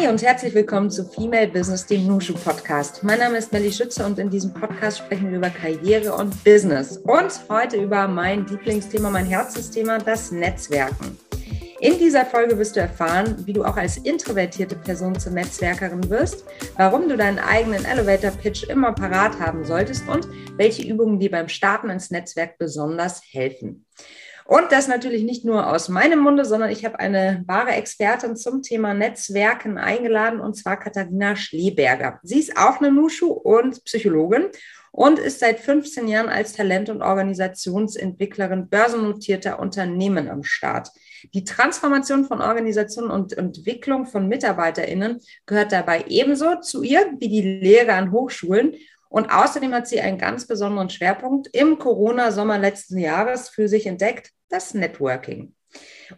Hi und herzlich willkommen zu Female Business, dem Nushu Podcast. Mein Name ist Melly Schütze und in diesem Podcast sprechen wir über Karriere und Business und heute über mein Lieblingsthema, mein Herzensthema, das Netzwerken. In dieser Folge wirst du erfahren, wie du auch als introvertierte Person zur Netzwerkerin wirst, warum du deinen eigenen Elevator Pitch immer parat haben solltest und welche Übungen dir beim Starten ins Netzwerk besonders helfen. Und das natürlich nicht nur aus meinem Munde, sondern ich habe eine wahre Expertin zum Thema Netzwerken eingeladen, und zwar Katharina Schleberger. Sie ist auch eine Nushu und Psychologin und ist seit 15 Jahren als Talent- und Organisationsentwicklerin börsennotierter Unternehmen am Start. Die Transformation von Organisationen und Entwicklung von MitarbeiterInnen gehört dabei ebenso zu ihr wie die Lehre an Hochschulen. Und außerdem hat sie einen ganz besonderen Schwerpunkt im Corona-Sommer letzten Jahres für sich entdeckt, das Networking.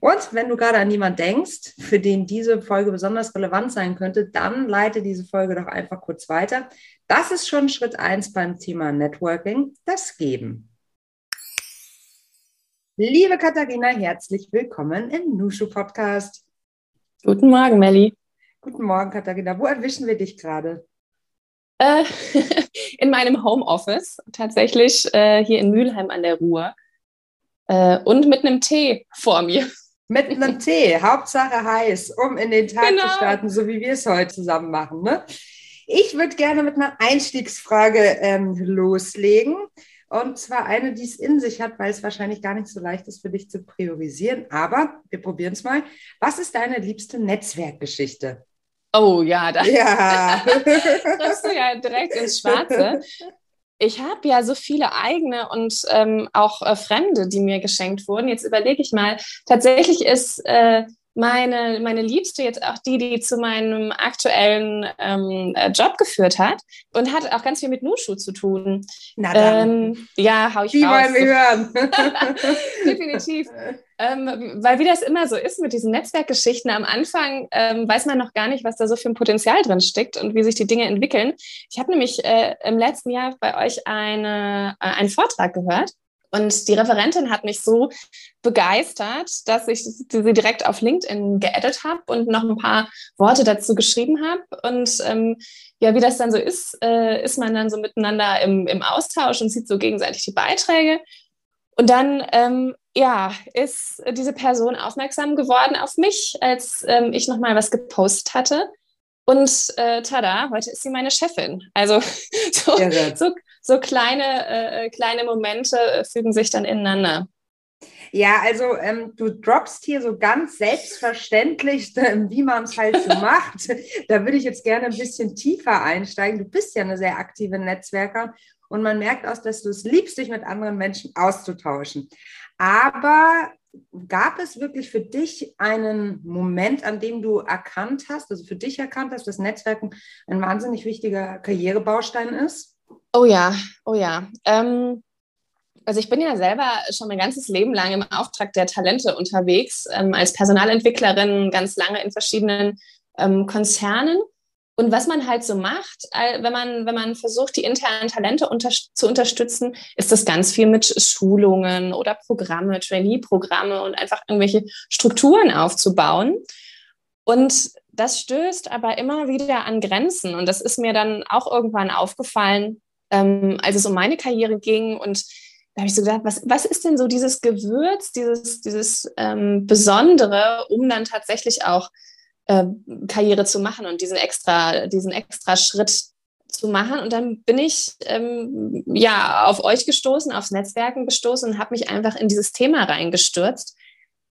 Und wenn du gerade an jemanden denkst, für den diese Folge besonders relevant sein könnte, dann leite diese Folge doch einfach kurz weiter. Das ist schon Schritt eins beim Thema Networking, das Geben. Liebe Katharina, herzlich willkommen im Nushu Podcast. Guten Morgen, Melli. Guten Morgen, Katharina. Wo erwischen wir dich gerade? Äh, in meinem Homeoffice, tatsächlich äh, hier in Mülheim an der Ruhr. Äh, und mit einem Tee vor mir. Mit einem Tee, Hauptsache heiß, um in den Tag genau. zu starten, so wie wir es heute zusammen machen. Ne? Ich würde gerne mit einer Einstiegsfrage ähm, loslegen. Und zwar eine, die es in sich hat, weil es wahrscheinlich gar nicht so leicht ist für dich zu priorisieren. Aber wir probieren es mal. Was ist deine liebste Netzwerkgeschichte? Oh ja, da ja. triffst du ja direkt ins Schwarze ich habe ja so viele eigene und ähm, auch äh, Fremde, die mir geschenkt wurden. Jetzt überlege ich mal, tatsächlich ist äh, meine, meine Liebste jetzt auch die, die zu meinem aktuellen ähm, äh, Job geführt hat und hat auch ganz viel mit Nushu zu tun. Na dann. Ähm, ja, hau ich die raus. wollen wir hören. Definitiv. Ähm, weil wie das immer so ist mit diesen Netzwerkgeschichten, am Anfang ähm, weiß man noch gar nicht, was da so für ein Potenzial drin steckt und wie sich die Dinge entwickeln. Ich habe nämlich äh, im letzten Jahr bei euch eine, äh, einen Vortrag gehört und die Referentin hat mich so begeistert, dass ich sie direkt auf LinkedIn geedit habe und noch ein paar Worte dazu geschrieben habe. Und ähm, ja, wie das dann so ist, äh, ist man dann so miteinander im, im Austausch und sieht so gegenseitig die Beiträge. Und dann, ähm, ja, ist diese Person aufmerksam geworden auf mich, als ähm, ich nochmal was gepostet hatte. Und äh, tada, heute ist sie meine Chefin. Also so, so, so kleine, äh, kleine Momente äh, fügen sich dann ineinander. Ja, also ähm, du droppst hier so ganz selbstverständlich, äh, wie man es halt so macht. Da würde ich jetzt gerne ein bisschen tiefer einsteigen. Du bist ja eine sehr aktive Netzwerker und man merkt aus, dass du es liebst, dich mit anderen Menschen auszutauschen. Aber gab es wirklich für dich einen Moment, an dem du erkannt hast, also für dich erkannt hast, dass Netzwerken ein wahnsinnig wichtiger Karrierebaustein ist? Oh ja, oh ja. Ähm, also ich bin ja selber schon mein ganzes Leben lang im Auftrag der Talente unterwegs, ähm, als Personalentwicklerin ganz lange in verschiedenen ähm, Konzernen. Und was man halt so macht, wenn man, wenn man versucht, die internen Talente unter, zu unterstützen, ist das ganz viel mit Schulungen oder Programme, Trainee-Programme und einfach irgendwelche Strukturen aufzubauen. Und das stößt aber immer wieder an Grenzen. Und das ist mir dann auch irgendwann aufgefallen, ähm, als es um meine Karriere ging. Und da habe ich so gedacht, was, was ist denn so dieses Gewürz, dieses, dieses ähm, Besondere, um dann tatsächlich auch äh, Karriere zu machen und diesen extra, diesen extra Schritt zu machen. Und dann bin ich ähm, ja auf euch gestoßen, aufs Netzwerken gestoßen und habe mich einfach in dieses Thema reingestürzt,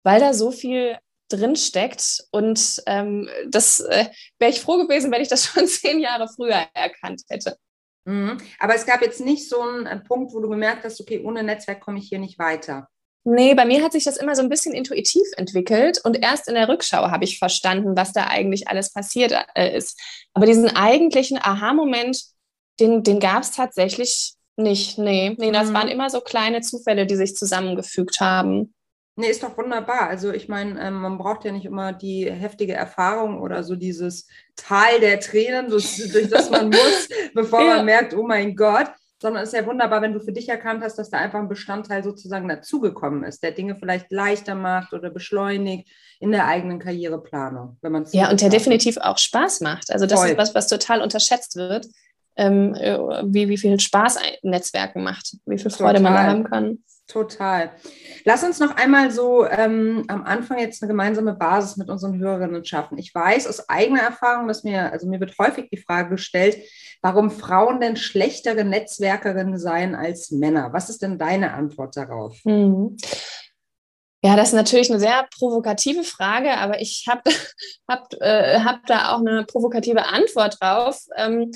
weil da so viel drin steckt. Und ähm, das äh, wäre ich froh gewesen, wenn ich das schon zehn Jahre früher erkannt hätte. Mhm. Aber es gab jetzt nicht so einen Punkt, wo du gemerkt hast, okay, ohne Netzwerk komme ich hier nicht weiter. Nee, bei mir hat sich das immer so ein bisschen intuitiv entwickelt und erst in der Rückschau habe ich verstanden, was da eigentlich alles passiert äh, ist. Aber diesen eigentlichen Aha-Moment, den, den gab es tatsächlich nicht. Nee, nee, das mhm. waren immer so kleine Zufälle, die sich zusammengefügt haben. Nee, ist doch wunderbar. Also ich meine, ähm, man braucht ja nicht immer die heftige Erfahrung oder so dieses Tal der Tränen, durch das man muss, bevor ja. man merkt, oh mein Gott. sondern es ist ja wunderbar, wenn du für dich erkannt hast, dass da einfach ein Bestandteil sozusagen dazugekommen ist, der Dinge vielleicht leichter macht oder beschleunigt in der eigenen Karriereplanung. Wenn man ja, und der definitiv auch Spaß macht. Also das Voll. ist was, was total unterschätzt wird, ähm, äh, wie, wie viel Spaß Netzwerken macht, wie viel Freude total. man haben kann. Total. Lass uns noch einmal so ähm, am Anfang jetzt eine gemeinsame Basis mit unseren Hörerinnen schaffen. Ich weiß aus eigener Erfahrung, dass mir, also mir wird häufig die Frage gestellt, warum Frauen denn schlechtere Netzwerkerinnen seien als Männer. Was ist denn deine Antwort darauf? Mhm. Ja, das ist natürlich eine sehr provokative Frage, aber ich habe hab, äh, hab da auch eine provokative Antwort drauf. Ähm,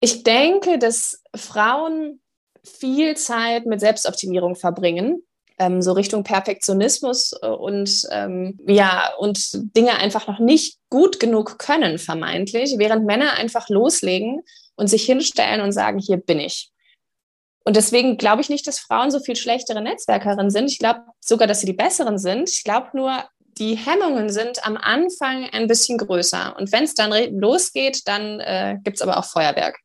ich denke, dass Frauen viel Zeit mit Selbstoptimierung verbringen, ähm, so Richtung Perfektionismus äh, und ähm, ja, und Dinge einfach noch nicht gut genug können, vermeintlich, während Männer einfach loslegen und sich hinstellen und sagen, hier bin ich. Und deswegen glaube ich nicht, dass Frauen so viel schlechtere Netzwerkerinnen sind. Ich glaube sogar, dass sie die besseren sind. Ich glaube nur, die Hemmungen sind am Anfang ein bisschen größer. Und wenn es dann losgeht, dann äh, gibt es aber auch Feuerwerk.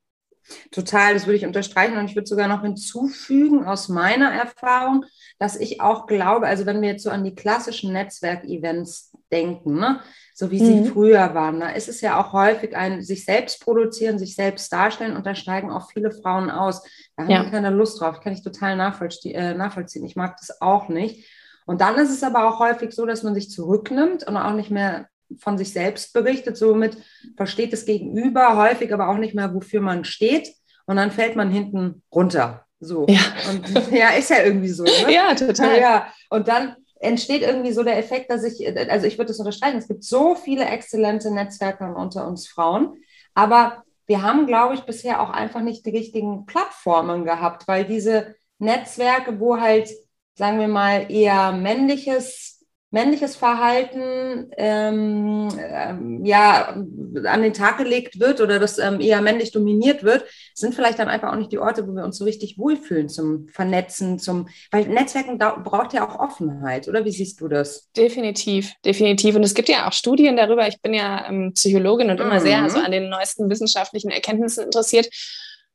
Total, das würde ich unterstreichen und ich würde sogar noch hinzufügen aus meiner Erfahrung, dass ich auch glaube, also wenn wir jetzt so an die klassischen Netzwerkevents denken, ne, so wie sie mhm. früher waren, da ist es ja auch häufig ein sich selbst produzieren, sich selbst darstellen und da steigen auch viele Frauen aus. Da haben ja. keine Lust drauf, kann ich total äh, nachvollziehen. Ich mag das auch nicht. Und dann ist es aber auch häufig so, dass man sich zurücknimmt und auch nicht mehr von sich selbst berichtet. Somit versteht das Gegenüber häufig aber auch nicht mehr, wofür man steht. Und dann fällt man hinten runter. So. Ja, und, ja ist ja irgendwie so. Ne? Ja, total. Ja. Und dann entsteht irgendwie so der Effekt, dass ich, also ich würde das unterstreichen, es gibt so viele exzellente Netzwerke unter uns Frauen, aber wir haben, glaube ich, bisher auch einfach nicht die richtigen Plattformen gehabt, weil diese Netzwerke, wo halt, sagen wir mal, eher männliches männliches Verhalten ähm, ähm, ja an den Tag gelegt wird oder das ähm, eher männlich dominiert wird, sind vielleicht dann einfach auch nicht die Orte, wo wir uns so richtig wohlfühlen zum Vernetzen, zum, weil Netzwerken braucht ja auch Offenheit, oder wie siehst du das? Definitiv, definitiv. Und es gibt ja auch Studien darüber. Ich bin ja ähm, Psychologin und immer mhm. sehr so an den neuesten wissenschaftlichen Erkenntnissen interessiert.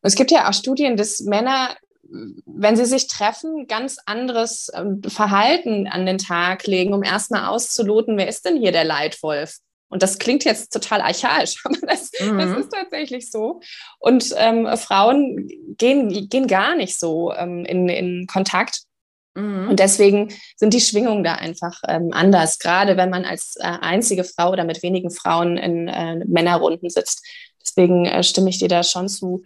Es gibt ja auch Studien, dass Männer wenn sie sich treffen, ganz anderes ähm, Verhalten an den Tag legen, um erstmal auszuloten, wer ist denn hier der Leitwolf? Und das klingt jetzt total archaisch, aber das, mhm. das ist tatsächlich so. Und ähm, Frauen gehen, gehen gar nicht so ähm, in, in Kontakt. Mhm. Und deswegen sind die Schwingungen da einfach ähm, anders, gerade wenn man als äh, einzige Frau oder mit wenigen Frauen in äh, Männerrunden sitzt. Deswegen äh, stimme ich dir da schon zu.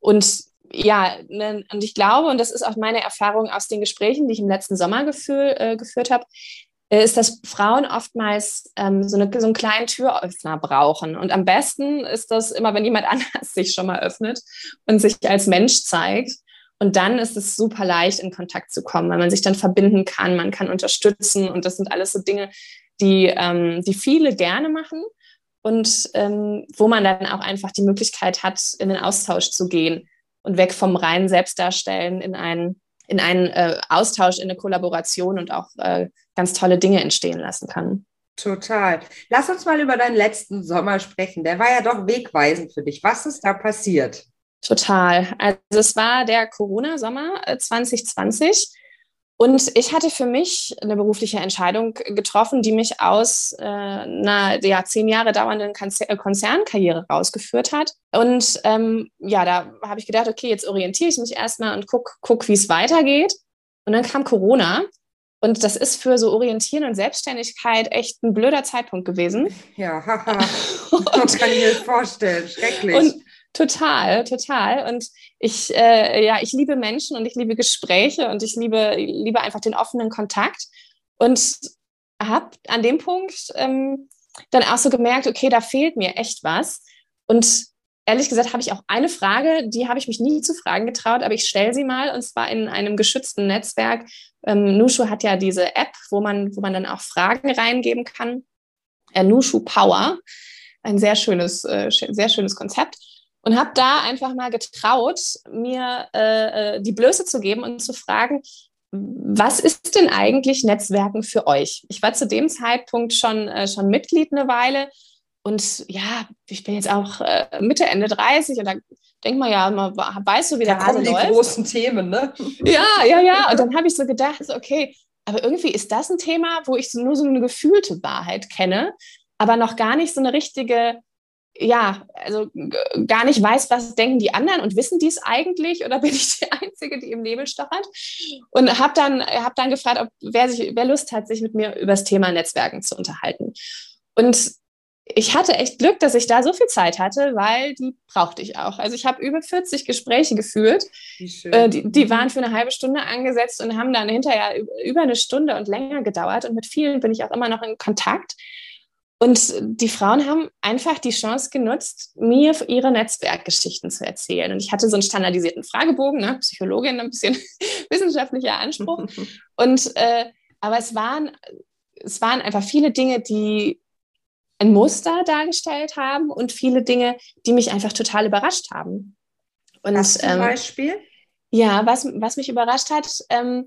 Und ja, ne, und ich glaube, und das ist auch meine Erfahrung aus den Gesprächen, die ich im letzten Sommer gefühl, äh, geführt habe, äh, ist, dass Frauen oftmals ähm, so, eine, so einen kleinen Türöffner brauchen. Und am besten ist das immer, wenn jemand anders sich schon mal öffnet und sich als Mensch zeigt. Und dann ist es super leicht, in Kontakt zu kommen, weil man sich dann verbinden kann, man kann unterstützen. Und das sind alles so Dinge, die, ähm, die viele gerne machen und ähm, wo man dann auch einfach die Möglichkeit hat, in den Austausch zu gehen und weg vom reinen Selbstdarstellen in einen, in einen äh, Austausch, in eine Kollaboration und auch äh, ganz tolle Dinge entstehen lassen kann. Total. Lass uns mal über deinen letzten Sommer sprechen. Der war ja doch wegweisend für dich. Was ist da passiert? Total. Also es war der Corona-Sommer 2020. Und ich hatte für mich eine berufliche Entscheidung getroffen, die mich aus äh, einer ja, zehn Jahre dauernden äh, Konzernkarriere rausgeführt hat. Und ähm, ja, da habe ich gedacht, okay, jetzt orientiere ich mich erstmal und guck, guck wie es weitergeht. Und dann kam Corona. Und das ist für so Orientieren und Selbstständigkeit echt ein blöder Zeitpunkt gewesen. Ja, haha. das kann ich mir vorstellen. Schrecklich. Und Total, total. Und ich, äh, ja, ich liebe Menschen und ich liebe Gespräche und ich liebe, liebe einfach den offenen Kontakt. Und habe an dem Punkt ähm, dann auch so gemerkt, okay, da fehlt mir echt was. Und ehrlich gesagt habe ich auch eine Frage, die habe ich mich nie zu fragen getraut, aber ich stelle sie mal und zwar in einem geschützten Netzwerk. Ähm, Nushu hat ja diese App, wo man, wo man dann auch Fragen reingeben kann. Äh, Nushu Power, ein sehr schönes, äh, sehr schönes Konzept und habe da einfach mal getraut, mir äh, äh, die Blöße zu geben und zu fragen, was ist denn eigentlich Netzwerken für euch? Ich war zu dem Zeitpunkt schon, äh, schon Mitglied eine Weile und ja, ich bin jetzt auch äh, Mitte, Ende 30 und da denkt man ja, man weiß so, wie der da Hase kommen läuft. die großen Themen, ne? Ja, ja, ja. Und dann habe ich so gedacht, so, okay, aber irgendwie ist das ein Thema, wo ich so nur so eine gefühlte Wahrheit kenne, aber noch gar nicht so eine richtige, ja, also gar nicht weiß, was denken die anderen und wissen die es eigentlich oder bin ich die Einzige, die im Nebel stochert? Und habe dann, hab dann gefragt, ob wer, sich, wer Lust hat, sich mit mir über das Thema Netzwerken zu unterhalten. Und ich hatte echt Glück, dass ich da so viel Zeit hatte, weil die brauchte ich auch. Also ich habe über 40 Gespräche geführt. Äh, die, die, waren für eine halbe Stunde angesetzt und haben dann hinterher über eine Stunde und länger gedauert. Und mit vielen bin ich auch immer noch in Kontakt. Und die Frauen haben einfach die Chance genutzt, mir ihre Netzwerkgeschichten zu erzählen. Und ich hatte so einen standardisierten Fragebogen, ne? Psychologin, ein bisschen wissenschaftlicher Anspruch. Und äh, aber es waren, es waren einfach viele Dinge, die ein Muster dargestellt haben und viele Dinge, die mich einfach total überrascht haben. Und, Was zum ähm, Beispiel? Ja, was, was mich überrascht hat, ähm,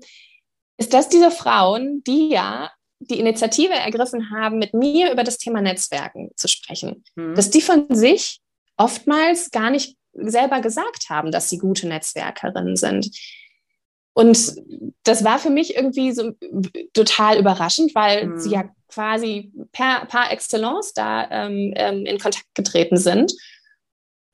ist, dass diese Frauen, die ja die Initiative ergriffen haben, mit mir über das Thema Netzwerken zu sprechen, mhm. dass die von sich oftmals gar nicht selber gesagt haben, dass sie gute Netzwerkerinnen sind. Und das war für mich irgendwie so total überraschend, weil mhm. sie ja quasi per, par excellence da ähm, ähm, in Kontakt getreten sind.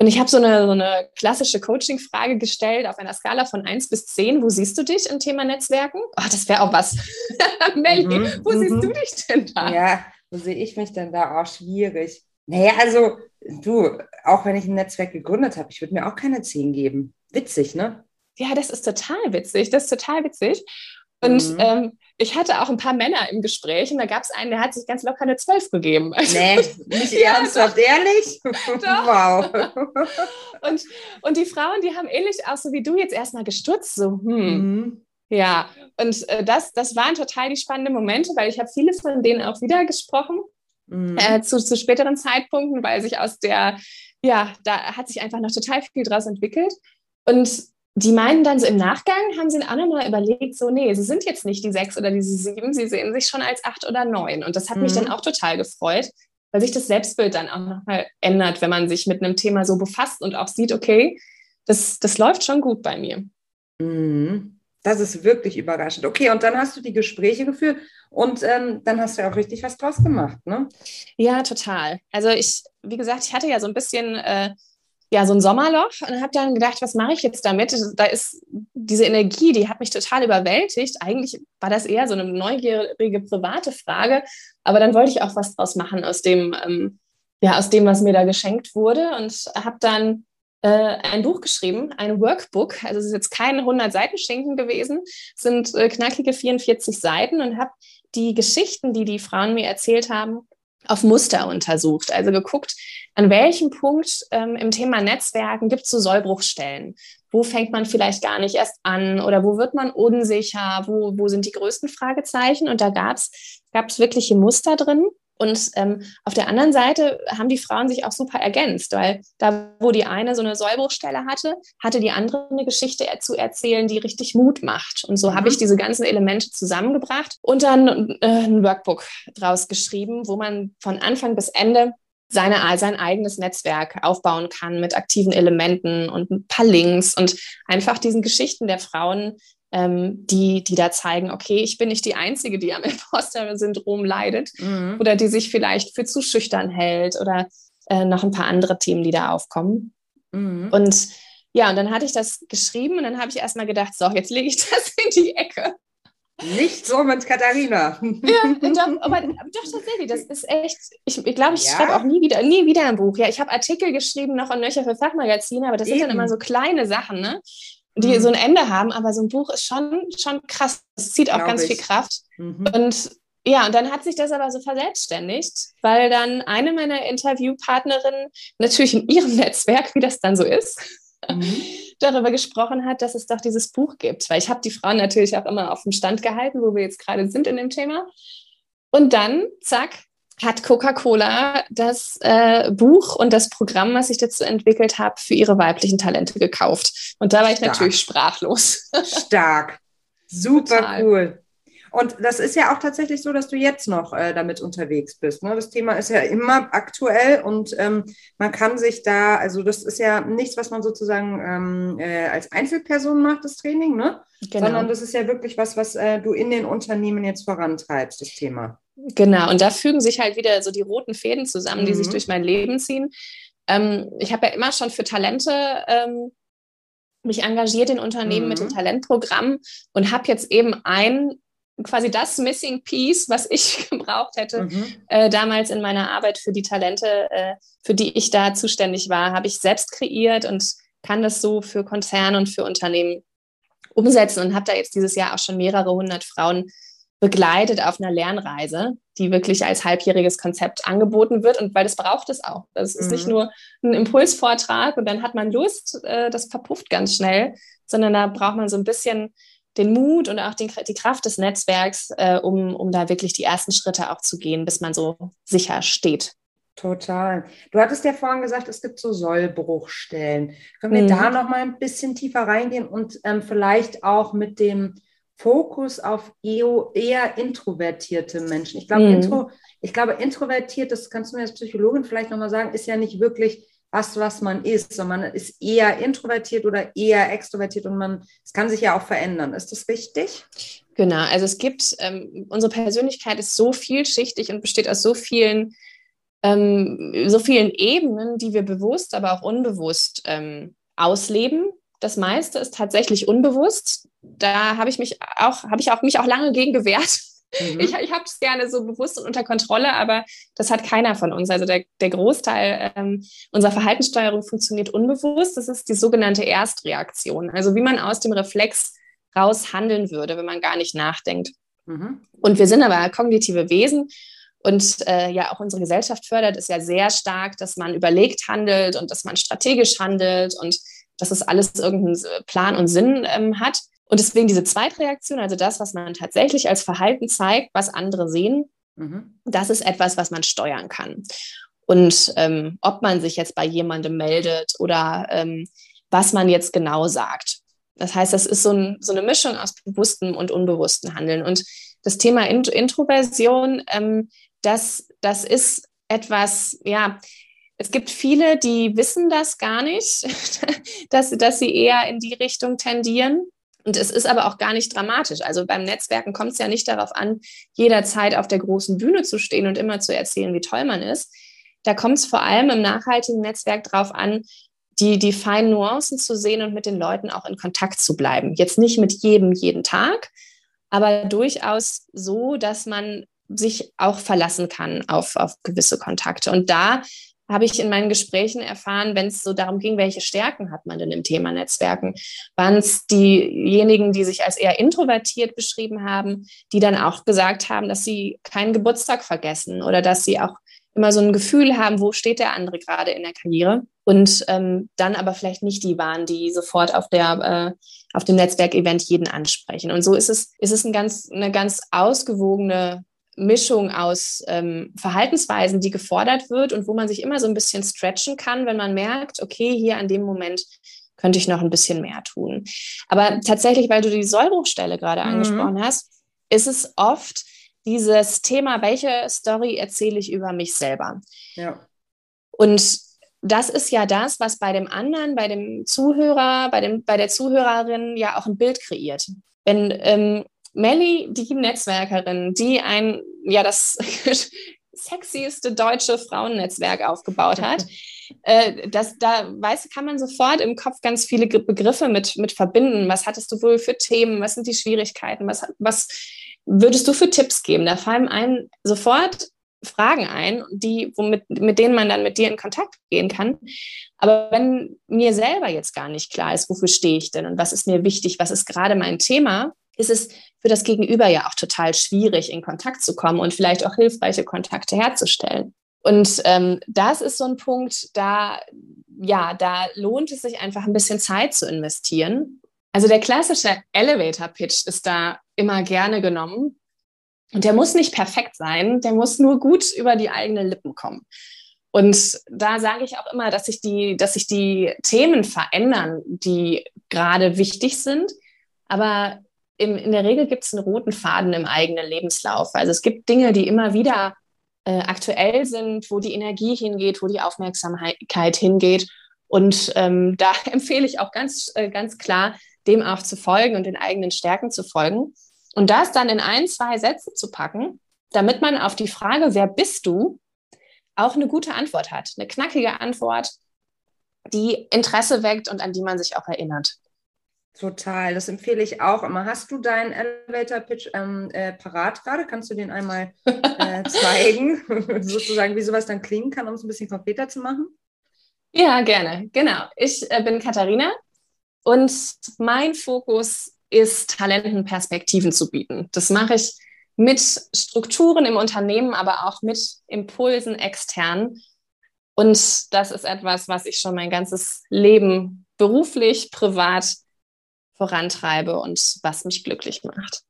Und ich habe so eine, so eine klassische Coaching-Frage gestellt auf einer Skala von 1 bis 10. Wo siehst du dich im Thema Netzwerken? Oh, das wäre auch was. Melli, mhm, wo siehst du mhm. dich denn da? Ja, wo sehe ich mich denn da? Auch oh, schwierig. Naja, also du, auch wenn ich ein Netzwerk gegründet habe, ich würde mir auch keine 10 geben. Witzig, ne? Ja, das ist total witzig. Das ist total witzig. Und mhm. ähm, ich hatte auch ein paar Männer im Gespräch und da gab es einen, der hat sich ganz locker eine 12 gegeben. Also, nee, nicht ja, ernsthaft, doch. ehrlich? Doch. Wow. und, und die Frauen, die haben ähnlich auch so wie du jetzt erstmal gestutzt, so, hm. Mhm. Ja, und äh, das, das waren total die spannenden Momente, weil ich habe viele von denen auch wieder gesprochen. Mhm. Äh, zu, zu späteren Zeitpunkten, weil sich aus der, ja, da hat sich einfach noch total viel draus entwickelt. Und die meinen dann so im Nachgang, haben sie auch nochmal überlegt, so, nee, sie sind jetzt nicht die sechs oder die sieben, sie sehen sich schon als acht oder neun. Und das hat mhm. mich dann auch total gefreut, weil sich das Selbstbild dann auch nochmal ändert, wenn man sich mit einem Thema so befasst und auch sieht, okay, das, das läuft schon gut bei mir. Mhm. Das ist wirklich überraschend. Okay, und dann hast du die Gespräche geführt und ähm, dann hast du ja auch richtig was draus gemacht, ne? Ja, total. Also ich, wie gesagt, ich hatte ja so ein bisschen äh, ja, so ein Sommerloch und habe dann gedacht, was mache ich jetzt damit? Da ist diese Energie, die hat mich total überwältigt. Eigentlich war das eher so eine neugierige private Frage, aber dann wollte ich auch was draus machen aus dem, ähm, ja, aus dem, was mir da geschenkt wurde und habe dann äh, ein Buch geschrieben, ein Workbook. Also es ist jetzt kein 100 Seiten Schinken gewesen, es sind äh, knackige 44 Seiten und habe die Geschichten, die die Frauen mir erzählt haben, auf Muster untersucht. Also geguckt, an welchem Punkt ähm, im Thema Netzwerken gibt es so Sollbruchstellen? Wo fängt man vielleicht gar nicht erst an oder wo wird man unsicher? Wo, wo sind die größten Fragezeichen? Und da gab es wirkliche Muster drin. Und ähm, auf der anderen Seite haben die Frauen sich auch super ergänzt, weil da, wo die eine so eine Sollbruchstelle hatte, hatte die andere eine Geschichte zu erzählen, die richtig Mut macht. Und so mhm. habe ich diese ganzen Elemente zusammengebracht und dann äh, ein Workbook draus geschrieben, wo man von Anfang bis Ende seine, sein eigenes Netzwerk aufbauen kann mit aktiven Elementen und ein paar Links und einfach diesen Geschichten der Frauen ähm, die, die da zeigen, okay, ich bin nicht die Einzige, die am Imposter-Syndrom leidet mhm. oder die sich vielleicht für zu schüchtern hält oder äh, noch ein paar andere Themen, die da aufkommen. Mhm. Und ja, und dann hatte ich das geschrieben und dann habe ich erstmal gedacht, so, jetzt lege ich das in die Ecke. Nicht so mit Katharina. Ja, doch, aber doch tatsächlich, das ist echt, ich, ich glaube, ich ja. schreibe auch nie wieder, nie wieder ein Buch. Ja, ich habe Artikel geschrieben, noch und nöcher für Fachmagazine, aber das Eben. sind dann immer so kleine Sachen, ne? Die mhm. so ein Ende haben, aber so ein Buch ist schon, schon krass. Es zieht auch Glaub ganz ich. viel Kraft. Mhm. Und ja, und dann hat sich das aber so verselbstständigt, weil dann eine meiner Interviewpartnerinnen natürlich in ihrem Netzwerk, wie das dann so ist, mhm. darüber gesprochen hat, dass es doch dieses Buch gibt. Weil ich habe die Frauen natürlich auch immer auf dem Stand gehalten, wo wir jetzt gerade sind in dem Thema. Und dann, zack, hat Coca-Cola das äh, Buch und das Programm, was ich dazu entwickelt habe, für ihre weiblichen Talente gekauft. Und da war ich natürlich sprachlos. Stark. Super Total. cool. Und das ist ja auch tatsächlich so, dass du jetzt noch äh, damit unterwegs bist. Ne? Das Thema ist ja immer aktuell und ähm, man kann sich da, also das ist ja nichts, was man sozusagen ähm, äh, als Einzelperson macht, das Training, ne? Genau. sondern das ist ja wirklich was, was äh, du in den Unternehmen jetzt vorantreibst, das Thema. Genau, und da fügen sich halt wieder so die roten Fäden zusammen, mhm. die sich mhm. durch mein Leben ziehen. Ähm, ich habe ja immer schon für Talente ähm, mich engagiert in Unternehmen mhm. mit dem Talentprogramm und habe jetzt eben ein quasi das Missing Piece, was ich gebraucht hätte, mhm. äh, damals in meiner Arbeit für die Talente, äh, für die ich da zuständig war, habe ich selbst kreiert und kann das so für Konzerne und für Unternehmen umsetzen und habe da jetzt dieses Jahr auch schon mehrere hundert Frauen begleitet auf einer Lernreise, die wirklich als halbjähriges Konzept angeboten wird und weil das braucht es auch. Das ist mhm. nicht nur ein Impulsvortrag und dann hat man Lust, äh, das verpufft ganz schnell, sondern da braucht man so ein bisschen den Mut und auch den, die Kraft des Netzwerks, äh, um, um da wirklich die ersten Schritte auch zu gehen, bis man so sicher steht. Total. Du hattest ja vorhin gesagt, es gibt so Sollbruchstellen. Können wir mhm. da noch mal ein bisschen tiefer reingehen und ähm, vielleicht auch mit dem Fokus auf eher introvertierte Menschen? Ich glaube, mhm. intro, ich glaube, introvertiert, das kannst du mir als Psychologin vielleicht noch mal sagen, ist ja nicht wirklich was, was man ist, sondern man ist eher introvertiert oder eher extrovertiert und man, es kann sich ja auch verändern. Ist das richtig? Genau, also es gibt, ähm, unsere Persönlichkeit ist so vielschichtig und besteht aus so vielen, ähm, so vielen Ebenen, die wir bewusst, aber auch unbewusst ähm, ausleben. Das meiste ist tatsächlich unbewusst. Da habe ich mich auch, habe ich auch mich auch lange gegen gewehrt, Mhm. Ich, ich habe es gerne so bewusst und unter Kontrolle, aber das hat keiner von uns. Also der, der Großteil ähm, unserer Verhaltenssteuerung funktioniert unbewusst. Das ist die sogenannte Erstreaktion. Also wie man aus dem Reflex raus handeln würde, wenn man gar nicht nachdenkt. Mhm. Und wir sind aber kognitive Wesen. Und äh, ja, auch unsere Gesellschaft fördert es ja sehr stark, dass man überlegt handelt und dass man strategisch handelt und dass es alles irgendeinen Plan und Sinn ähm, hat. Und deswegen diese Zweitreaktion, also das, was man tatsächlich als Verhalten zeigt, was andere sehen, mhm. das ist etwas, was man steuern kann. Und ähm, ob man sich jetzt bei jemandem meldet oder ähm, was man jetzt genau sagt. Das heißt, das ist so, ein, so, eine Mischung aus bewusstem und unbewusstem Handeln. Und das Thema Int Introversion, ähm, das, das ist etwas, ja, es gibt viele, die wissen das gar nicht, dass, dass sie eher in die Richtung tendieren. Und es ist aber auch gar nicht dramatisch. Also beim Netzwerken kommt es ja nicht darauf an, jederzeit auf der großen Bühne zu stehen und immer zu erzählen, wie toll man ist. Da kommt es vor allem im nachhaltigen Netzwerk darauf an, die, die feinen Nuancen zu sehen und mit den Leuten auch in Kontakt zu bleiben. Jetzt nicht mit jedem jeden Tag, aber durchaus so, dass man sich auch verlassen kann auf, auf gewisse Kontakte. Und da habe ich in meinen Gesprächen erfahren, wenn es so darum ging, welche Stärken hat man denn im Thema Netzwerken, waren es diejenigen, die sich als eher introvertiert beschrieben haben, die dann auch gesagt haben, dass sie keinen Geburtstag vergessen oder dass sie auch immer so ein Gefühl haben, wo steht der andere gerade in der Karriere und ähm, dann aber vielleicht nicht die waren, die sofort auf der äh, auf dem Netzwerkevent jeden ansprechen. Und so ist es ist es ein ganz eine ganz ausgewogene Mischung aus ähm, Verhaltensweisen, die gefordert wird und wo man sich immer so ein bisschen stretchen kann, wenn man merkt, okay, hier an dem Moment könnte ich noch ein bisschen mehr tun. Aber tatsächlich, weil du die Sollbruchstelle gerade mhm. angesprochen hast, ist es oft dieses Thema, welche Story erzähle ich über mich selber? Ja. Und das ist ja das, was bei dem anderen, bei dem Zuhörer, bei, dem, bei der Zuhörerin ja auch ein Bild kreiert. Wenn ähm, Melly, die Netzwerkerin, die ein, ja, das sexieste deutsche Frauennetzwerk aufgebaut hat. äh, das, da weiß, kann man sofort im Kopf ganz viele Begriffe mit, mit verbinden. Was hattest du wohl für Themen? Was sind die Schwierigkeiten? Was, was würdest du für Tipps geben? Da fallen einem sofort Fragen ein, die, womit, mit denen man dann mit dir in Kontakt gehen kann. Aber wenn mir selber jetzt gar nicht klar ist, wofür stehe ich denn und was ist mir wichtig, was ist gerade mein Thema, ist es für das Gegenüber ja auch total schwierig, in Kontakt zu kommen und vielleicht auch hilfreiche Kontakte herzustellen. Und ähm, das ist so ein Punkt, da, ja, da lohnt es sich einfach ein bisschen Zeit zu investieren. Also der klassische Elevator-Pitch ist da immer gerne genommen. Und der muss nicht perfekt sein, der muss nur gut über die eigenen Lippen kommen. Und da sage ich auch immer, dass sich die, dass sich die Themen verändern, die gerade wichtig sind. Aber im, in der Regel gibt es einen roten Faden im eigenen Lebenslauf. Also es gibt Dinge, die immer wieder äh, aktuell sind, wo die Energie hingeht, wo die Aufmerksamkeit hingeht. Und ähm, da empfehle ich auch ganz, äh, ganz klar, dem auch zu folgen und den eigenen Stärken zu folgen. Und das dann in ein, zwei Sätze zu packen, damit man auf die Frage, wer bist du, auch eine gute Antwort hat. Eine knackige Antwort, die Interesse weckt und an die man sich auch erinnert. Total, das empfehle ich auch immer. Hast du deinen Elevator Pitch ähm, äh, parat gerade? Kannst du den einmal äh, zeigen, sozusagen, wie sowas dann klingen kann, um es ein bisschen konkreter zu machen? Ja, gerne. Genau. Ich äh, bin Katharina und mein Fokus ist, Talenten Perspektiven zu bieten. Das mache ich mit Strukturen im Unternehmen, aber auch mit Impulsen extern. Und das ist etwas, was ich schon mein ganzes Leben beruflich, privat vorantreibe und was mich glücklich macht.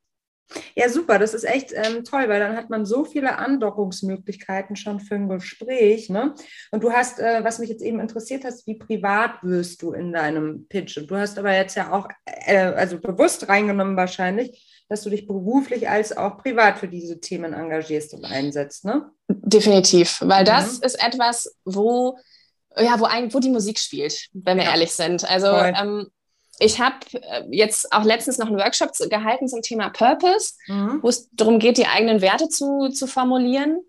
Ja, super, das ist echt ähm, toll, weil dann hat man so viele Andockungsmöglichkeiten schon für ein Gespräch. Ne? Und du hast, äh, was mich jetzt eben interessiert hast, wie privat wirst du in deinem Pitch? Und du hast aber jetzt ja auch, äh, also bewusst reingenommen wahrscheinlich, dass du dich beruflich als auch privat für diese Themen engagierst und einsetzt, ne? Definitiv, weil das mhm. ist etwas, wo ja, wo, ein, wo die Musik spielt, wenn wir ja. ehrlich sind. Also ähm, ich habe äh, jetzt auch letztens noch einen Workshop gehalten zum Thema Purpose, mhm. wo es darum geht, die eigenen Werte zu, zu formulieren.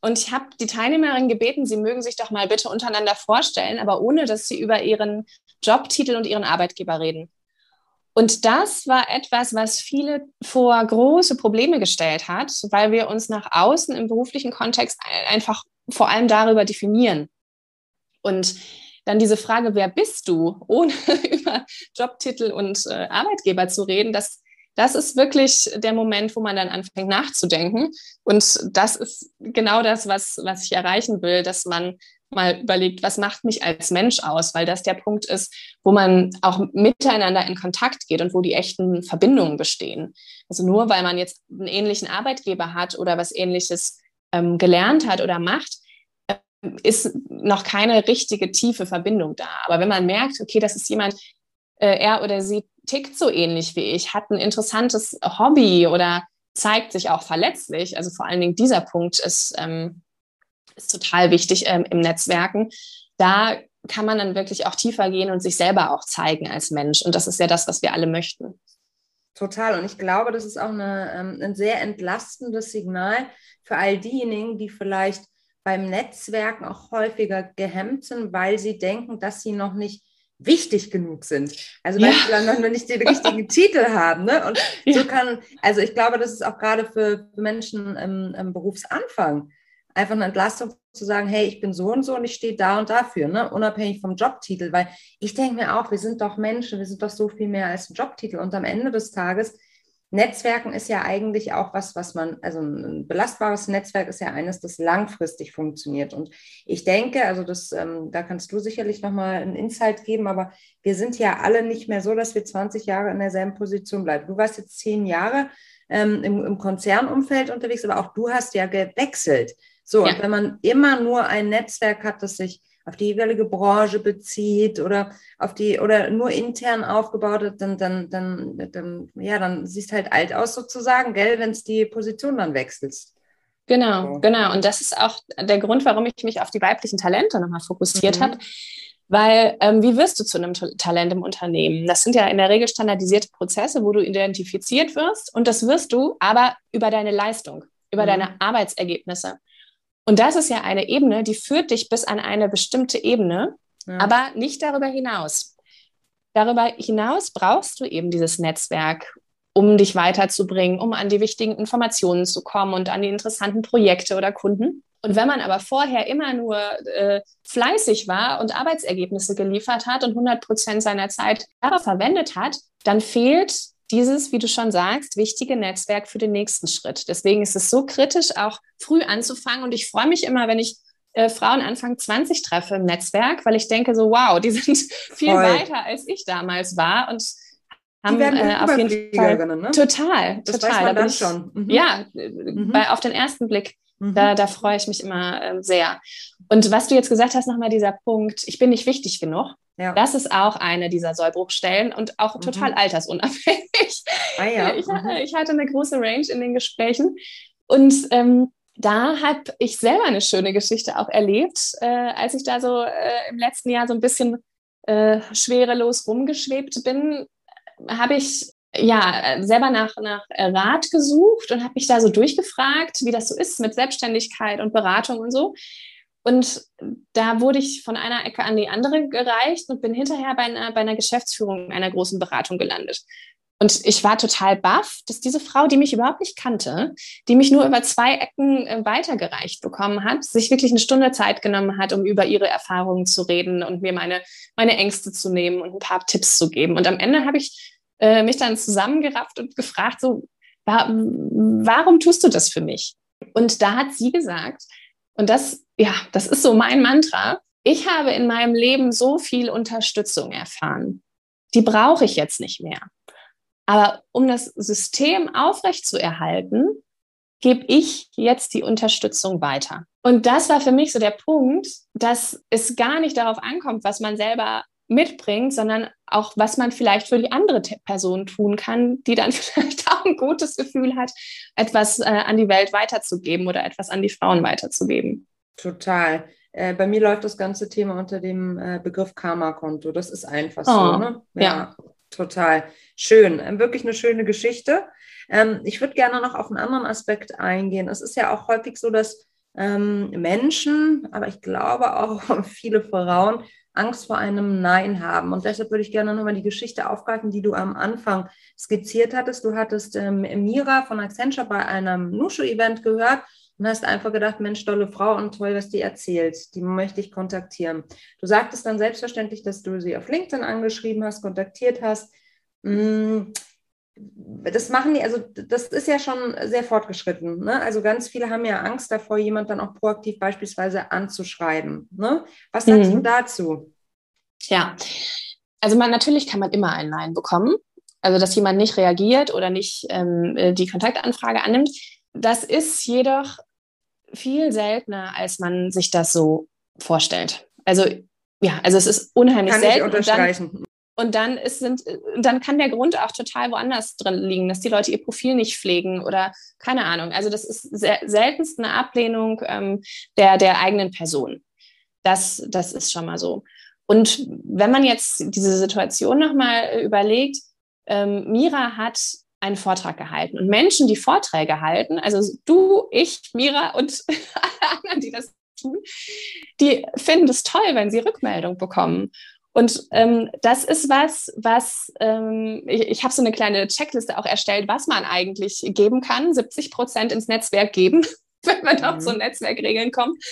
Und ich habe die Teilnehmerinnen gebeten, sie mögen sich doch mal bitte untereinander vorstellen, aber ohne, dass sie über ihren Jobtitel und ihren Arbeitgeber reden. Und das war etwas, was viele vor große Probleme gestellt hat, weil wir uns nach außen im beruflichen Kontext einfach vor allem darüber definieren. Und dann diese Frage, wer bist du, ohne über Jobtitel und äh, Arbeitgeber zu reden, das, das ist wirklich der Moment, wo man dann anfängt nachzudenken. Und das ist genau das, was, was ich erreichen will, dass man mal überlegt, was macht mich als Mensch aus, weil das der Punkt ist, wo man auch miteinander in Kontakt geht und wo die echten Verbindungen bestehen. Also nur weil man jetzt einen ähnlichen Arbeitgeber hat oder was ähnliches ähm, gelernt hat oder macht, ist noch keine richtige tiefe Verbindung da. Aber wenn man merkt, okay, das ist jemand, äh, er oder sie tickt so ähnlich wie ich, hat ein interessantes Hobby oder zeigt sich auch verletzlich, also vor allen Dingen dieser Punkt ist, ähm, ist total wichtig ähm, im Netzwerken. Da kann man dann wirklich auch tiefer gehen und sich selber auch zeigen als Mensch. Und das ist ja das, was wir alle möchten. Total. Und ich glaube, das ist auch eine, ähm, ein sehr entlastendes Signal für all diejenigen, die vielleicht beim Netzwerken auch häufiger gehemmt sind, weil sie denken, dass sie noch nicht wichtig genug sind. Also weil ja. sie dann noch nicht den richtigen Titel haben. Ne? Und ja. so kann, also ich glaube, das ist auch gerade für Menschen im, im, Berufsanfang einfach eine Entlastung zu sagen, hey, ich bin so und so und ich stehe da und dafür, ne? unabhängig vom Jobtitel. Weil ich denke mir auch, wir sind doch Menschen, wir sind doch so viel mehr als ein Jobtitel. Und am Ende des Tages Netzwerken ist ja eigentlich auch was, was man, also ein belastbares Netzwerk ist ja eines, das langfristig funktioniert. Und ich denke, also das, ähm, da kannst du sicherlich nochmal einen Insight geben, aber wir sind ja alle nicht mehr so, dass wir 20 Jahre in derselben Position bleiben. Du warst jetzt zehn Jahre ähm, im, im Konzernumfeld unterwegs, aber auch du hast ja gewechselt. So, ja. und wenn man immer nur ein Netzwerk hat, das sich auf die jeweilige Branche bezieht oder auf die oder nur intern aufgebaut hat, dann, dann, dann, dann, ja, dann siehst halt alt aus sozusagen, gell, wenn es die Position dann wechselst. Genau, so. genau. Und das ist auch der Grund, warum ich mich auf die weiblichen Talente nochmal fokussiert mhm. habe. Weil, ähm, wie wirst du zu einem Talent im Unternehmen? Das sind ja in der Regel standardisierte Prozesse, wo du identifiziert wirst. Und das wirst du aber über deine Leistung, über mhm. deine Arbeitsergebnisse. Und das ist ja eine Ebene, die führt dich bis an eine bestimmte Ebene, ja. aber nicht darüber hinaus. Darüber hinaus brauchst du eben dieses Netzwerk, um dich weiterzubringen, um an die wichtigen Informationen zu kommen und an die interessanten Projekte oder Kunden. Und wenn man aber vorher immer nur äh, fleißig war und Arbeitsergebnisse geliefert hat und 100 Prozent seiner Zeit darauf verwendet hat, dann fehlt dieses, wie du schon sagst, wichtige Netzwerk für den nächsten Schritt. Deswegen ist es so kritisch, auch früh anzufangen. Und ich freue mich immer, wenn ich äh, Frauen Anfang 20 treffe im Netzwerk, weil ich denke so, wow, die sind viel Voll. weiter, als ich damals war. Und haben äh, auf jeden Fall ne? total, das total. Weiß man da dann ich, schon. Mhm. Ja, mhm. Bei, auf den ersten Blick, mhm. da, da freue ich mich immer äh, sehr. Und was du jetzt gesagt hast, nochmal dieser Punkt, ich bin nicht wichtig genug. Ja. Das ist auch eine dieser Sollbruchstellen und auch mhm. total altersunabhängig. Ah, ja. ich, mhm. ich, hatte eine große Range in den Gesprächen. Und ähm, da habe ich selber eine schöne Geschichte auch erlebt, äh, als ich da so äh, im letzten Jahr so ein bisschen äh, schwerelos rumgeschwebt bin, habe ich ja selber nach, nach Rat gesucht und habe mich da so durchgefragt, wie das so ist mit Selbstständigkeit und Beratung und so. Und da wurde ich von einer Ecke an die andere gereicht und bin hinterher bei einer, bei einer Geschäftsführung einer großen Beratung gelandet. Und ich war total baff, dass diese Frau, die mich überhaupt nicht kannte, die mich nur über zwei Ecken äh, weitergereicht bekommen hat, sich wirklich eine Stunde Zeit genommen hat, um über ihre Erfahrungen zu reden und mir meine, meine Ängste zu nehmen und ein paar Tipps zu geben. Und am Ende habe ich äh, mich dann zusammengerafft und gefragt, so, wa warum tust du das für mich? Und da hat sie gesagt, und das, ja, das ist so mein Mantra, ich habe in meinem Leben so viel Unterstützung erfahren. Die brauche ich jetzt nicht mehr. Aber um das System aufrechtzuerhalten, gebe ich jetzt die Unterstützung weiter. Und das war für mich so der Punkt, dass es gar nicht darauf ankommt, was man selber mitbringt, sondern auch, was man vielleicht für die andere Person tun kann, die dann vielleicht auch ein gutes Gefühl hat, etwas äh, an die Welt weiterzugeben oder etwas an die Frauen weiterzugeben. Total. Äh, bei mir läuft das ganze Thema unter dem äh, Begriff Karma-Konto. Das ist einfach so. Oh, ne? ja. ja total schön. Ähm, wirklich eine schöne Geschichte. Ähm, ich würde gerne noch auf einen anderen Aspekt eingehen. Es ist ja auch häufig so, dass ähm, Menschen, aber ich glaube auch viele Frauen, Angst vor einem Nein haben. Und deshalb würde ich gerne nochmal die Geschichte aufgreifen, die du am Anfang skizziert hattest. Du hattest ähm, Mira von Accenture bei einem Nushu-Event gehört und hast einfach gedacht, Mensch, tolle Frau und toll, was die erzählt. Die möchte ich kontaktieren. Du sagtest dann selbstverständlich, dass du sie auf LinkedIn angeschrieben hast, kontaktiert hast. Das machen die, also das ist ja schon sehr fortgeschritten. Ne? Also ganz viele haben ja Angst davor, jemand dann auch proaktiv beispielsweise anzuschreiben. Ne? Was sagst mhm. du dazu? Ja, also man, natürlich kann man immer ein Nein bekommen. Also dass jemand nicht reagiert oder nicht ähm, äh, die Kontaktanfrage annimmt. Das ist jedoch viel seltener, als man sich das so vorstellt. Also ja, also es ist unheimlich kann selten. Ich unterstreichen. Und dann, ist, sind, dann kann der Grund auch total woanders drin liegen, dass die Leute ihr Profil nicht pflegen oder keine Ahnung. Also das ist sel seltenst eine Ablehnung ähm, der, der eigenen Person. Das, das ist schon mal so. Und wenn man jetzt diese Situation nochmal überlegt, ähm, Mira hat einen Vortrag gehalten. Und Menschen, die Vorträge halten, also du, ich, Mira und alle anderen, die das tun, die finden es toll, wenn sie Rückmeldung bekommen. Und ähm, das ist was, was ähm, ich, ich habe so eine kleine Checkliste auch erstellt, was man eigentlich geben kann. 70 Prozent ins Netzwerk geben, wenn man auf so mhm. Netzwerkregeln kommt,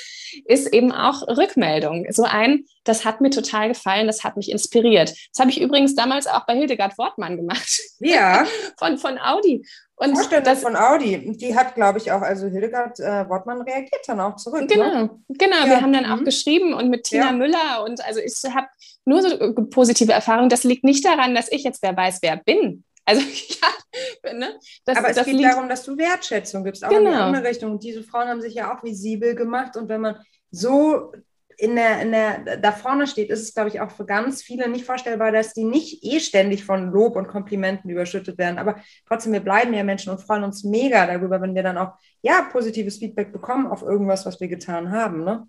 ist eben auch Rückmeldung. So ein, das hat mir total gefallen, das hat mich inspiriert. Das habe ich übrigens damals auch bei Hildegard Wortmann gemacht. Ja. von, von Audi. Und das von Audi, die hat, glaube ich, auch, also Hildegard äh, Wortmann reagiert dann auch zurück. Genau, ne? genau. Ja. Wir haben dann auch mhm. geschrieben und mit Tina ja. Müller und also ich habe nur so äh, positive Erfahrungen. Das liegt nicht daran, dass ich jetzt wer weiß, wer bin. Also ja, ne? Das, Aber es geht liegt... darum, dass du Wertschätzung gibst, auch genau. in die genau. andere Richtung. Und diese Frauen haben sich ja auch visibel gemacht. Und wenn man so in der, in der, da vorne steht, ist es, glaube ich, auch für ganz viele nicht vorstellbar, dass die nicht eh ständig von Lob und Komplimenten überschüttet werden. Aber trotzdem, wir bleiben ja Menschen und freuen uns mega darüber, wenn wir dann auch, ja, positives Feedback bekommen auf irgendwas, was wir getan haben. Ne?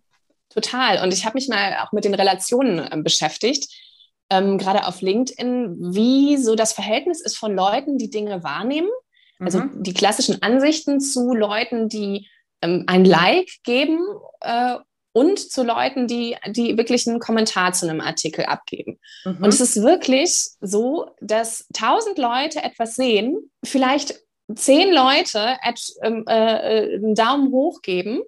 Total. Und ich habe mich mal auch mit den Relationen äh, beschäftigt, ähm, gerade auf LinkedIn, wie so das Verhältnis ist von Leuten, die Dinge wahrnehmen. Also mhm. die klassischen Ansichten zu Leuten, die ähm, ein Like geben äh, und zu Leuten, die, die wirklich einen Kommentar zu einem Artikel abgeben. Mhm. Und es ist wirklich so, dass tausend Leute etwas sehen, vielleicht zehn Leute ähm, äh, einen Daumen hoch geben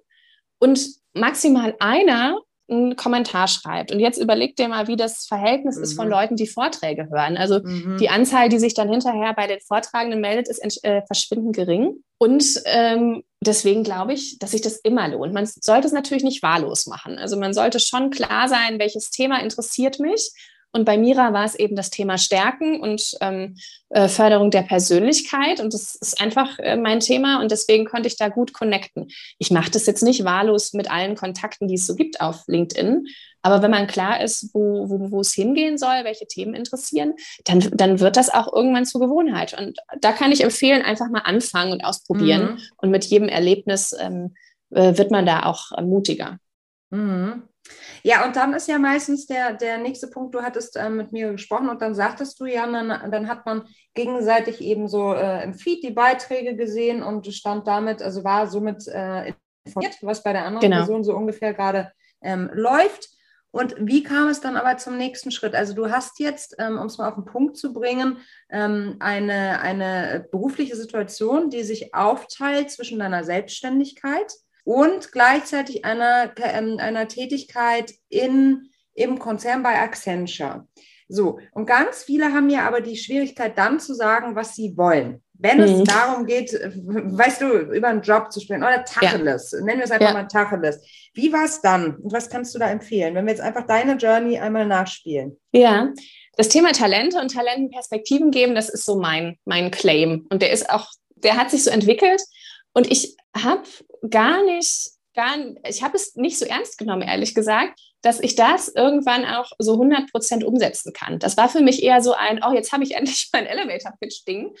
und maximal einer einen Kommentar schreibt. Und jetzt überleg dir mal, wie das Verhältnis mhm. ist von mhm. Leuten, die Vorträge hören. Also mhm. die Anzahl, die sich dann hinterher bei den Vortragenden meldet, ist äh, verschwindend gering. Und ähm, deswegen glaube ich, dass sich das immer lohnt. Man sollte es natürlich nicht wahllos machen. Also man sollte schon klar sein, welches Thema interessiert mich Und bei Mira war es eben das Thema Stärken und ähm, äh, Förderung der Persönlichkeit. Und das ist einfach äh, mein Thema und deswegen konnte ich da gut connecten. Ich mache das jetzt nicht wahllos mit allen Kontakten, die es so gibt auf LinkedIn. Aber wenn man klar ist, wo, wo, wo es hingehen soll, welche Themen interessieren, dann, dann wird das auch irgendwann zur Gewohnheit. Und da kann ich empfehlen, einfach mal anfangen und ausprobieren. Mhm. Und mit jedem Erlebnis ähm, äh, wird man da auch äh, mutiger. Mhm. Ja, und dann ist ja meistens der, der nächste Punkt, du hattest äh, mit mir gesprochen und dann sagtest du ja, dann, dann hat man gegenseitig eben so äh, im Feed die Beiträge gesehen und stand damit, also war somit äh, informiert, was bei der anderen genau. Person so ungefähr gerade ähm, läuft. Und wie kam es dann aber zum nächsten Schritt? Also du hast jetzt, ähm, um es mal auf den Punkt zu bringen, ähm, eine, eine berufliche Situation, die sich aufteilt zwischen deiner Selbstständigkeit und gleichzeitig einer, ähm, einer Tätigkeit in, im Konzern bei Accenture. So, und ganz viele haben ja aber die Schwierigkeit dann zu sagen, was sie wollen. Wenn mhm. es darum geht, weißt du, über einen Job zu sprechen oder Tacheles, ja. nennen wir es einfach ja. mal Tacheles. Wie war es dann und was kannst du da empfehlen, wenn wir jetzt einfach deine Journey einmal nachspielen? Ja, das Thema Talente und Talentenperspektiven geben, das ist so mein, mein Claim. Und der ist auch, der hat sich so entwickelt. Und ich habe gar nicht, gar, ich habe es nicht so ernst genommen, ehrlich gesagt, dass ich das irgendwann auch so 100 Prozent umsetzen kann. Das war für mich eher so ein, oh, jetzt habe ich endlich mein Elevator-Pitch-Ding.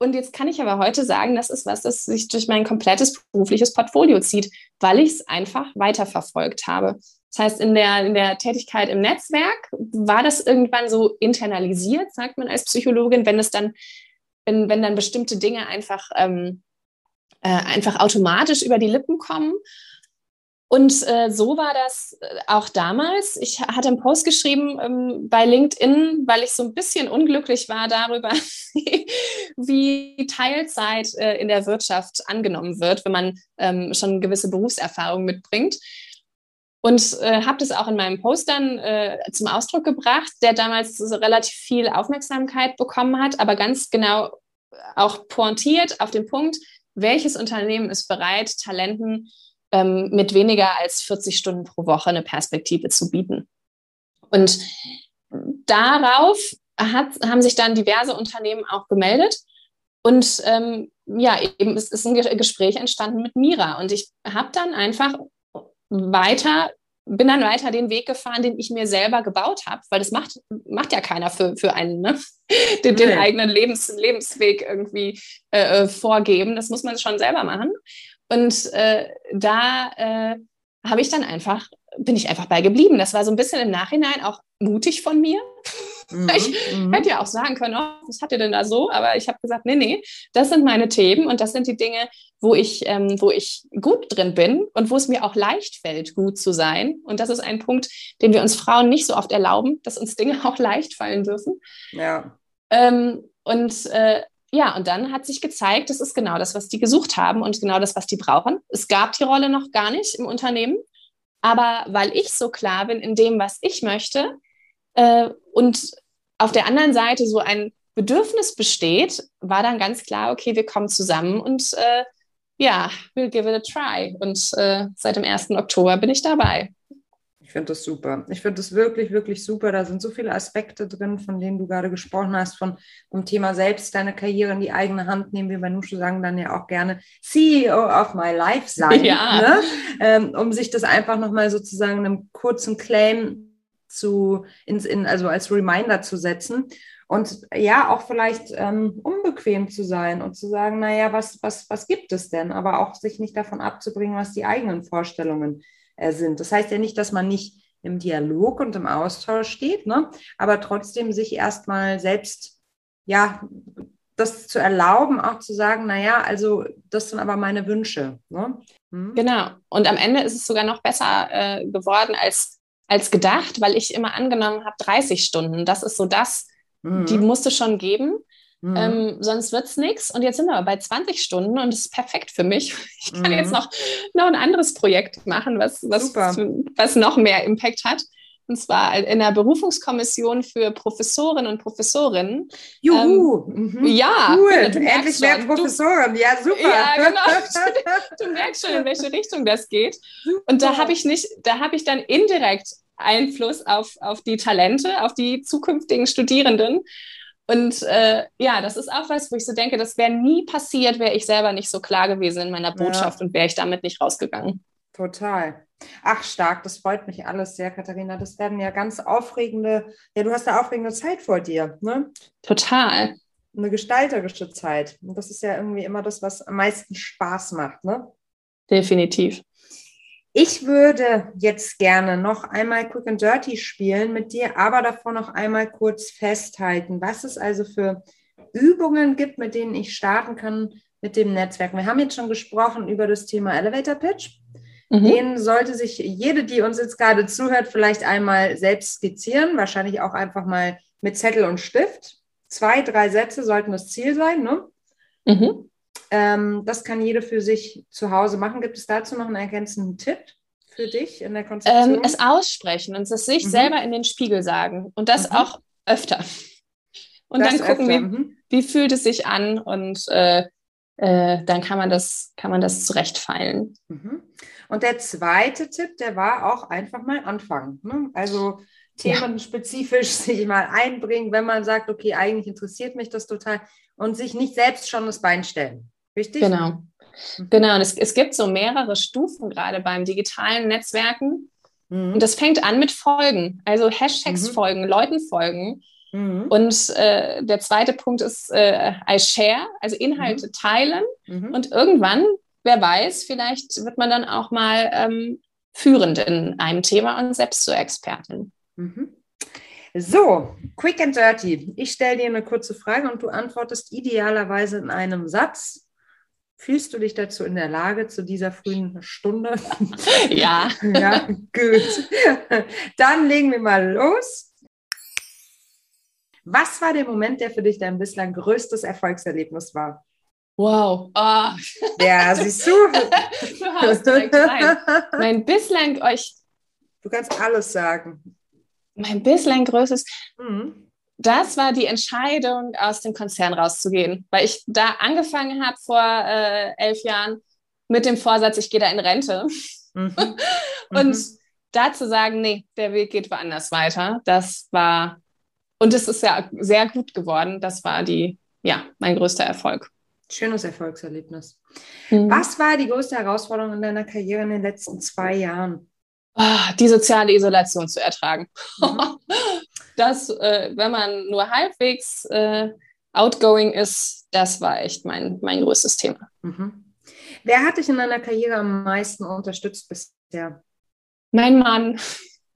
Und jetzt kann ich aber heute sagen, das ist was, das sich durch mein komplettes berufliches Portfolio zieht, weil ich es einfach weiterverfolgt habe. Das heißt, in der, in der Tätigkeit im Netzwerk war das irgendwann so internalisiert, sagt man als Psychologin, wenn es dann, wenn, wenn dann bestimmte Dinge einfach ähm, äh, einfach automatisch über die Lippen kommen. Und äh, so war das äh, auch damals. Ich hatte einen Post geschrieben ähm, bei LinkedIn, weil ich so ein bisschen unglücklich war darüber, wie Teilzeit äh, in der Wirtschaft angenommen wird, wenn man ähm, schon gewisse Berufserfahrung mitbringt. Und äh, habe das auch in meinem Post dann äh, zum Ausdruck gebracht, der damals relativ viel Aufmerksamkeit bekommen hat, aber ganz genau auch pointiert auf den Punkt, welches Unternehmen ist bereit, Talenten ähm, mit weniger als 40 Stunden pro Woche eine Perspektive zu bieten. Und darauf hat, haben sich dann diverse Unternehmen auch gemeldet. Und ähm, ja, eben ist, ist ein Gespräch entstanden mit Mira. Und ich habe dann einfach weiter bin dann weiter den Weg gefahren, den ich mir selber gebaut habe, weil das macht, macht ja keiner für, für einen, ne? den, den eigenen Lebens, Lebensweg irgendwie äh, äh, vorgeben. Das muss man schon selber machen. Und äh, da äh, habe ich dann einfach, bin ich einfach bei geblieben. Das war so ein bisschen im Nachhinein auch mutig von mir. Mhm, ich mhm. hätte ja auch sagen können, oh, was hat ihr denn da so? Aber ich habe gesagt, nee, nee, das sind meine Themen und das sind die Dinge, wo ich, ähm, wo ich gut drin bin und wo es mir auch leicht fällt, gut zu sein. Und das ist ein Punkt, den wir uns Frauen nicht so oft erlauben, dass uns Dinge auch leicht fallen dürfen. Ja. Ähm, und äh, ja, und dann hat sich gezeigt, das ist genau das, was die gesucht haben und genau das, was die brauchen. Es gab die Rolle noch gar nicht im Unternehmen, aber weil ich so klar bin in dem, was ich möchte, äh, und auf der anderen Seite so ein Bedürfnis besteht, war dann ganz klar, okay, wir kommen zusammen und äh, ja, we'll give it a try. Und äh, seit dem 1. Oktober bin ich dabei. Ich finde das super. Ich finde das wirklich, wirklich super. Da sind so viele Aspekte drin, von denen du gerade gesprochen hast, von dem Thema selbst deine Karriere in die eigene Hand nehmen. Wir bei Nusche sagen dann ja auch gerne CEO of my life sein, ja. ne? ähm, um sich das einfach nochmal sozusagen einem kurzen Claim zu, ins, in, also als Reminder zu setzen und ja, auch vielleicht ähm, unbequem zu sein und zu sagen, naja, was, was, was gibt es denn? Aber auch sich nicht davon abzubringen, was die eigenen Vorstellungen äh, sind. Das heißt ja nicht, dass man nicht im Dialog und im Austausch steht, ne? aber trotzdem sich erstmal selbst, ja, das zu erlauben, auch zu sagen, naja, also das sind aber meine Wünsche. Ne? Hm? Genau. Und am Ende ist es sogar noch besser äh, geworden als als gedacht, weil ich immer angenommen habe, 30 Stunden. Das ist so das, mhm. die musste schon geben. Mhm. Ähm, sonst wird es nichts. Und jetzt sind wir bei 20 Stunden und das ist perfekt für mich. Ich kann mhm. jetzt noch, noch ein anderes Projekt machen, was, was, was noch mehr Impact hat. Und zwar in der Berufungskommission für Professorinnen und Professorinnen. Juhu! Ähm, mhm. Ja, cool. Endlich mehr Professoren. Ja, super. Ja, genau. Du, du, merkst schon, in welche Richtung das geht. Und da habe ich nicht, da habe ich dann indirekt Einfluss auf, auf die Talente, auf die zukünftigen Studierenden. Und äh, ja, das ist auch was, wo ich so denke, das wäre nie passiert, wäre ich selber nicht so klar gewesen in meiner Botschaft ja. und wäre ich damit nicht rausgegangen. Total. Ach, stark, das freut mich alles sehr, Katharina. Das werden ja ganz aufregende, ja, du hast eine aufregende Zeit vor dir, ne? Total. Eine gestalterische Zeit. Und das ist ja irgendwie immer das, was am meisten Spaß macht, ne? Definitiv. Ich würde jetzt gerne noch einmal Quick and Dirty spielen mit dir, aber davor noch einmal kurz festhalten, was es also für Übungen gibt, mit denen ich starten kann mit dem Netzwerk. Wir haben jetzt schon gesprochen über das Thema Elevator Pitch. Mhm. Den sollte sich jede, die uns jetzt gerade zuhört, vielleicht einmal selbst skizzieren, wahrscheinlich auch einfach mal mit Zettel und Stift. Zwei, drei Sätze sollten das Ziel sein. Ne? Mhm. Ähm, das kann jede für sich zu Hause machen. Gibt es dazu noch einen ergänzenden Tipp? Für dich in der Konzeption? Ähm, es aussprechen und es sich mhm. selber in den Spiegel sagen und das mhm. auch öfter. Und das dann gucken, öfter. wie, mhm. wie fühlt es sich an und äh, äh, dann kann man das, kann man das zurechtfeilen. Mhm. Und der zweite Tipp, der war auch einfach mal anfangen. Ne? Also themenspezifisch ja. sich mal einbringen, wenn man sagt, okay, eigentlich interessiert mich das total und sich nicht selbst schon das Bein stellen. Richtig? Genau. Mhm. Genau, und es, es gibt so mehrere Stufen gerade beim digitalen Netzwerken. Mhm. Und das fängt an mit Folgen, also Hashtags mhm. folgen, Leuten folgen. Mhm. Und äh, der zweite Punkt ist äh, I share, also Inhalte mhm. teilen. Mhm. Und irgendwann wer weiß, vielleicht wird man dann auch mal ähm, führend in einem Thema und selbst zur Expertin. Mhm. So, quick and dirty. Ich stelle dir eine kurze Frage und du antwortest idealerweise in einem Satz. Fühlst du dich dazu in der Lage zu dieser frühen Stunde? Ja. ja, gut. Dann legen wir mal los. Was war der Moment, der für dich dein bislang größtes Erfolgserlebnis war? Wow. Oh. Ja, siehst du? du hast direkt rein. Mein bislang euch. Du kannst alles sagen. Mein bislang größtes. Mhm. Das war die Entscheidung, aus dem Konzern rauszugehen, weil ich da angefangen habe vor äh, elf Jahren mit dem Vorsatz, ich gehe da in Rente. Mhm. und mhm. da zu sagen, nee, der Weg geht woanders weiter, das war, und es ist ja sehr gut geworden, das war die, ja, mein größter Erfolg. Schönes Erfolgserlebnis. Mhm. Was war die größte Herausforderung in deiner Karriere in den letzten zwei Jahren? Oh, die soziale Isolation zu ertragen. Mhm. das, äh, wenn man nur halbwegs äh, outgoing ist, das war echt mein, mein größtes Thema. Mhm. Wer hat dich in deiner Karriere am meisten unterstützt bisher? Mein Mann.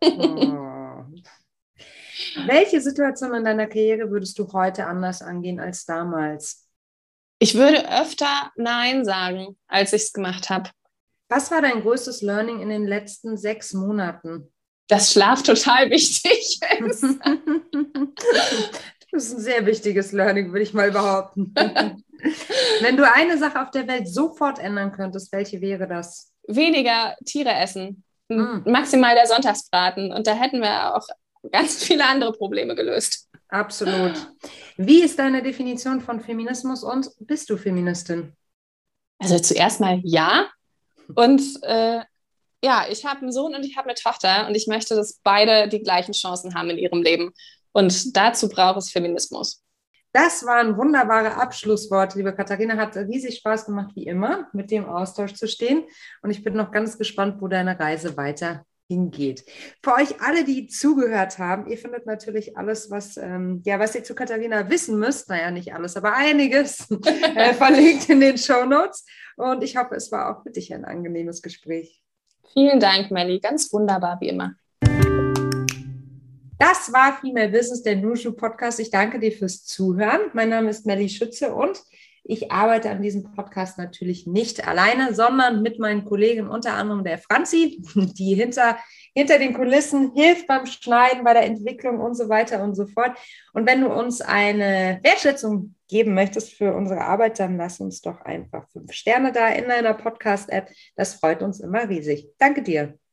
oh. Welche Situation in deiner Karriere würdest du heute anders angehen als damals? Ich würde öfter Nein sagen, als ich es gemacht habe. Was war dein größtes Learning in den letzten sechs Monaten? Dass Schlaf total wichtig ist. das ist ein sehr wichtiges Learning, würde ich mal behaupten. Wenn du eine Sache auf der Welt sofort ändern könntest, welche wäre das? Weniger Tiere essen. Mm. Maximal der Sonntagsbraten. Und da hätten wir auch ganz viele andere Probleme gelöst. Absolut. Wie ist deine Definition von Feminismus und bist du Feministin? Also zuerst mal ja. Und äh, ja, ich habe einen Sohn und ich habe eine Tochter und ich möchte, dass beide die gleichen Chancen haben in ihrem Leben. Und dazu braucht es Feminismus. Das waren wunderbare Abschlussworte, liebe Katharina. Hat riesig Spaß gemacht, wie immer, mit dem Austausch zu stehen. Und ich bin noch ganz gespannt, wo deine Reise weiter hingeht. Für euch alle, die zugehört haben, ihr findet natürlich alles, was, ähm, ja, was ihr zu Katharina wissen müsst, naja, nicht alles, aber einiges äh, verlinkt in den Show Notes. Und ich hoffe, es war auch für dich ein angenehmes Gespräch. Vielen Dank, Melly. Ganz wunderbar, wie immer. Das war Female Business, der Nushu Podcast. Ich danke dir fürs Zuhören. Mein Name ist Melly Schütze und ich arbeite an diesem Podcast natürlich nicht alleine, sondern mit meinen Kollegen, unter anderem der Franzi, die hinter, hinter den Kulissen hilft beim Schneiden, bei der Entwicklung und so weiter und so fort. Und wenn du uns eine Wertschätzung geben möchtest für unsere Arbeit, dann lass uns doch einfach fünf Sterne da in deiner Podcast-App. Das freut uns immer riesig. Danke dir.